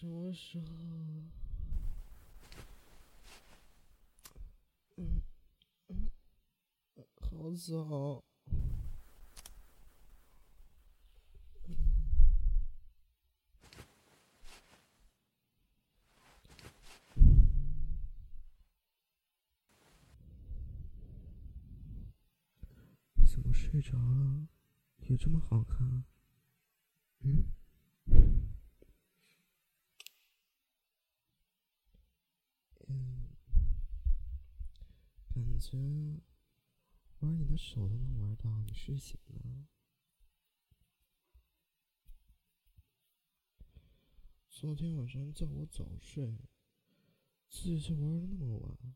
什么时候？嗯嗯，好早。你怎么睡着了？也这么好看？嗯？感觉玩你的手都能玩到你睡醒呢。昨天晚上叫我早睡，自己却玩的那么晚。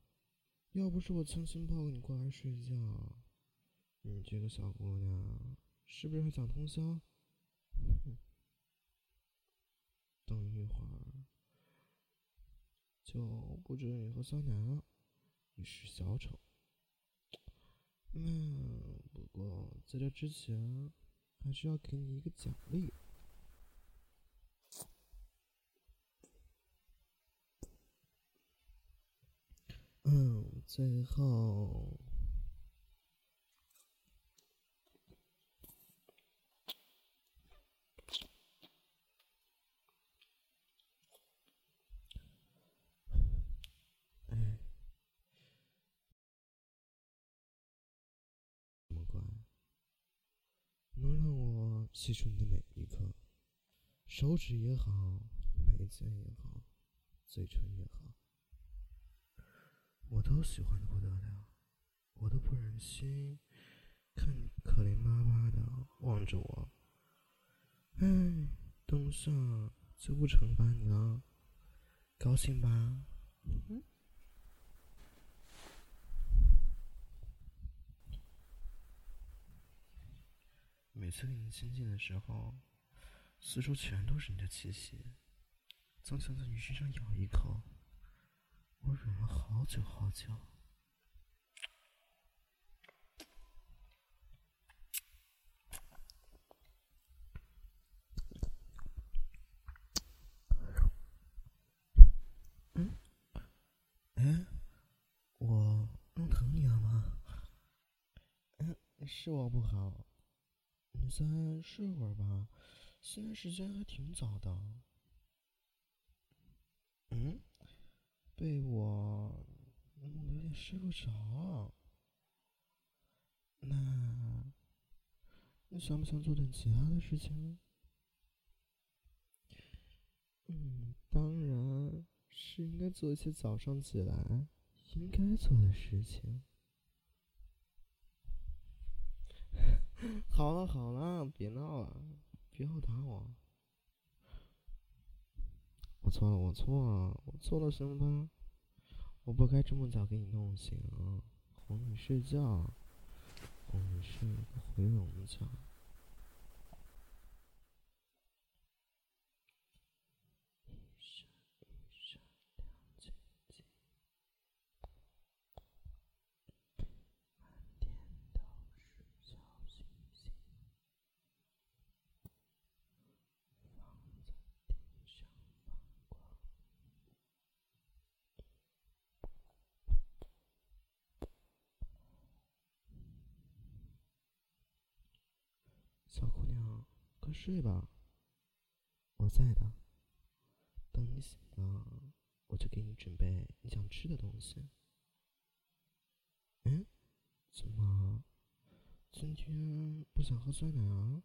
要不是我强行抱你过来睡觉，你这个小姑娘是不是还想通宵？哼，等一会儿就不准你喝酸奶了，你是小丑。嗯，不过在这之前，还是要给你一个奖励。嗯，最后，哎，这么乖，能让我吸出你的每一刻，手指也好，眉间也好，嘴唇也好。我都喜欢的不得了，我都不忍心看你可怜巴巴的望着我。哎，等下就不惩罚你了，高兴吧？嗯。次跟你亲近的时候，四周全都是你的气息，总想在你身上咬一口。我忍了好久好久。嗯？我弄疼你了吗？嗯，是我不好，你再睡会儿吧，现在时间还挺早的。嗯？被我弄得有点睡不着，那你想不想做点其他的事情？嗯，当然是应该做一些早上起来应该做的事情。好好了，别闹了，别要打我。我错了，我错了，我错了，行吧？我不该这么早给你弄醒，哄你睡觉，哄你睡回笼觉。小姑娘，快睡吧，我在的。等你醒了，我就给你准备你想吃的东西。嗯？怎么？今天不想喝酸奶啊？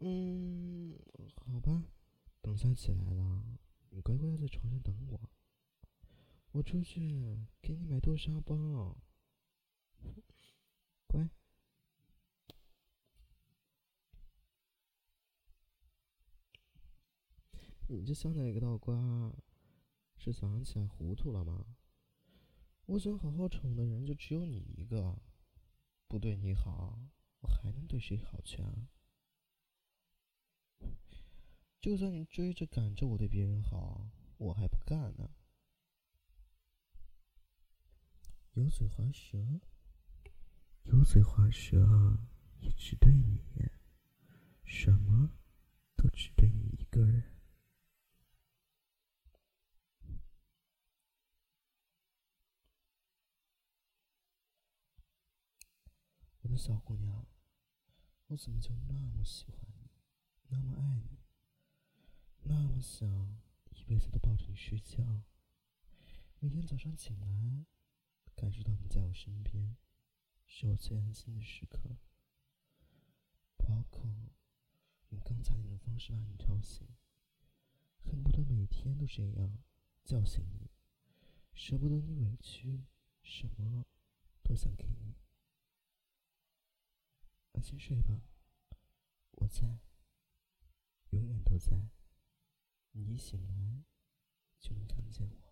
嗯，好吧。等下起来了，你乖乖在床上等我。我出去给你买豆沙包。乖。你这像哪个道观？是早上起来糊涂了吗？我想好好宠的人就只有你一个，不对你好，我还能对谁好去啊？就算你追着赶着我对别人好，我还不干呢。油嘴滑舌，油嘴滑舌也只对你，什么都只对你一个人。小姑娘，我怎么就那么喜欢你，那么爱你，那么想一辈子都抱着你睡觉？每天早上醒来，感受到你在我身边，是我最安心的时刻。包括用刚才那种方式把你吵醒，恨不得每天都这样叫醒你，舍不得你委屈，什么都想给你。先睡吧，我在，永远都在。你一醒来，就能看见我。